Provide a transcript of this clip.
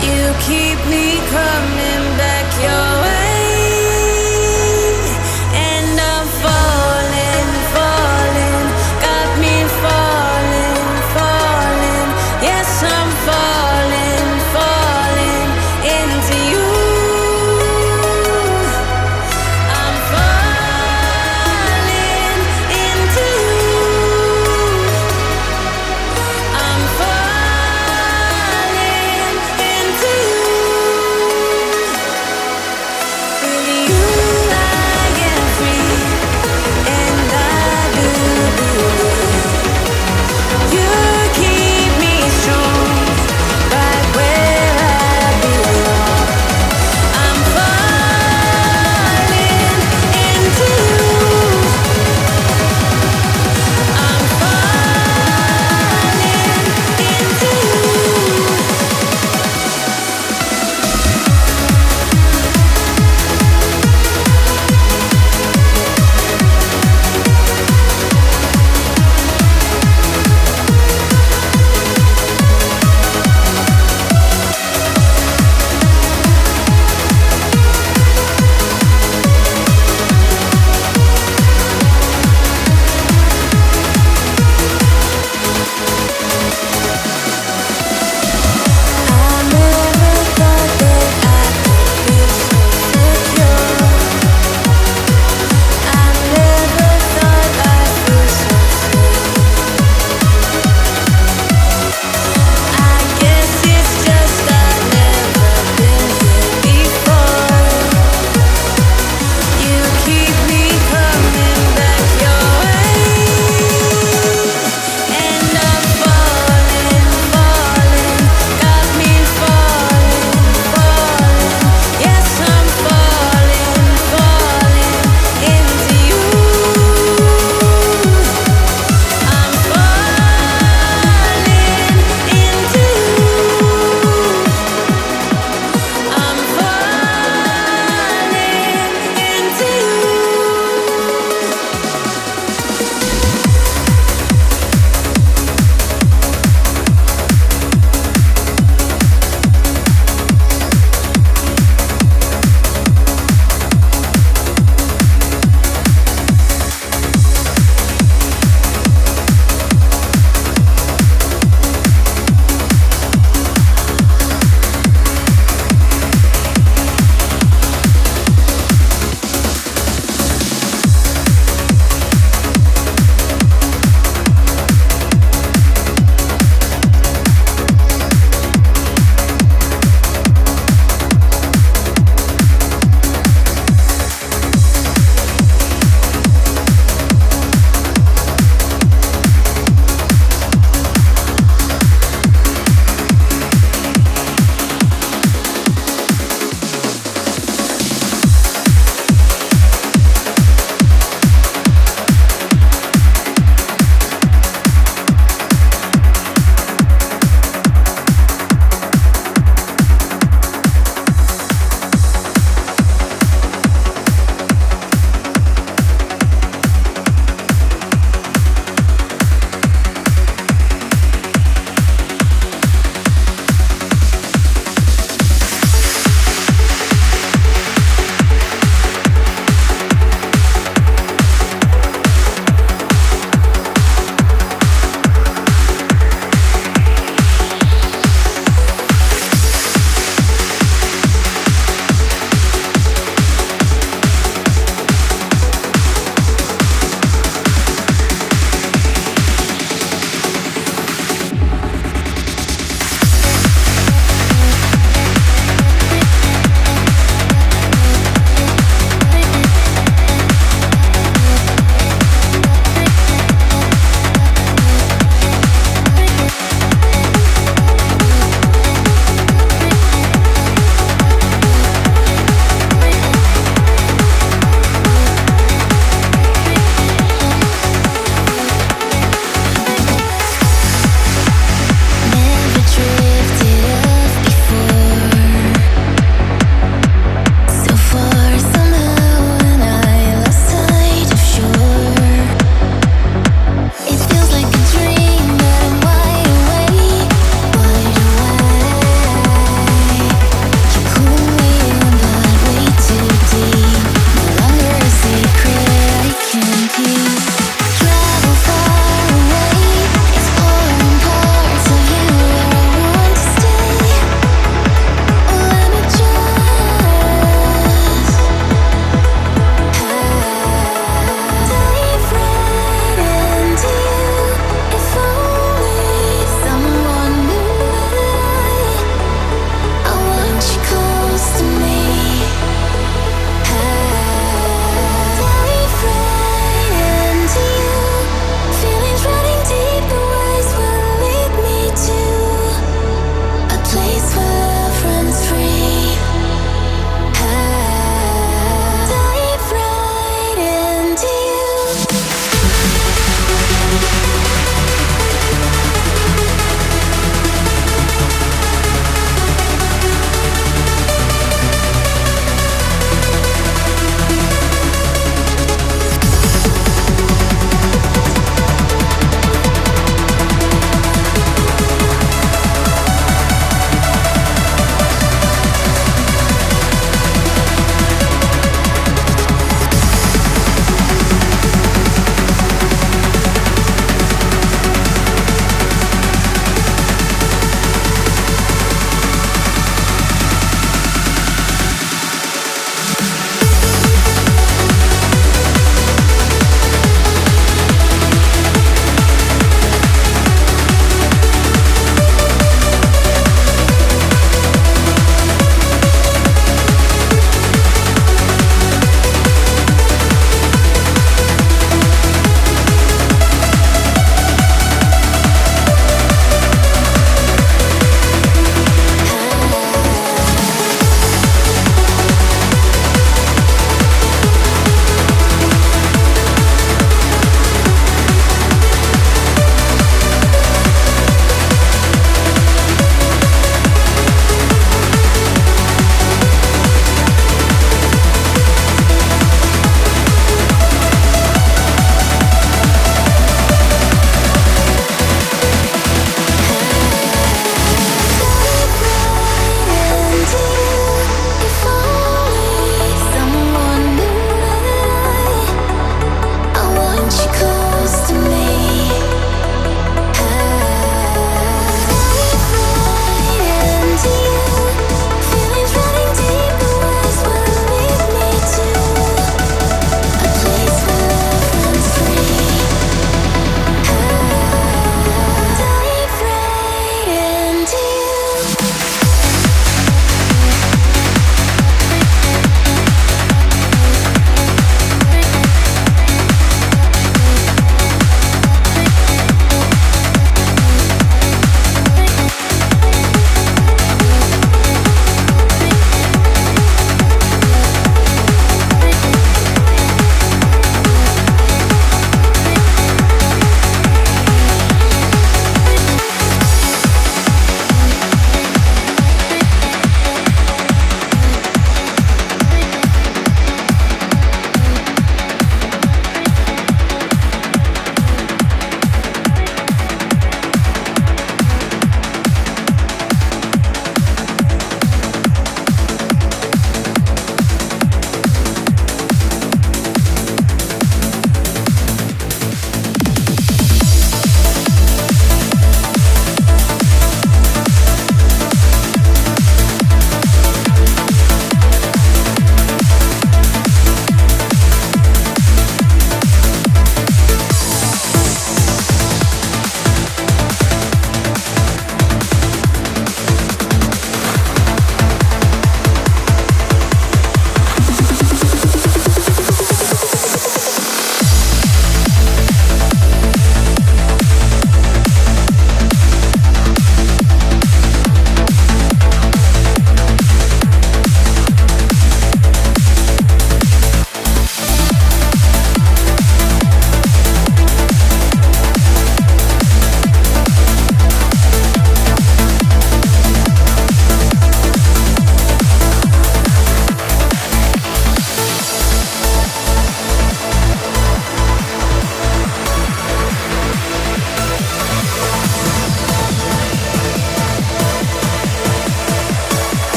You keep me coming back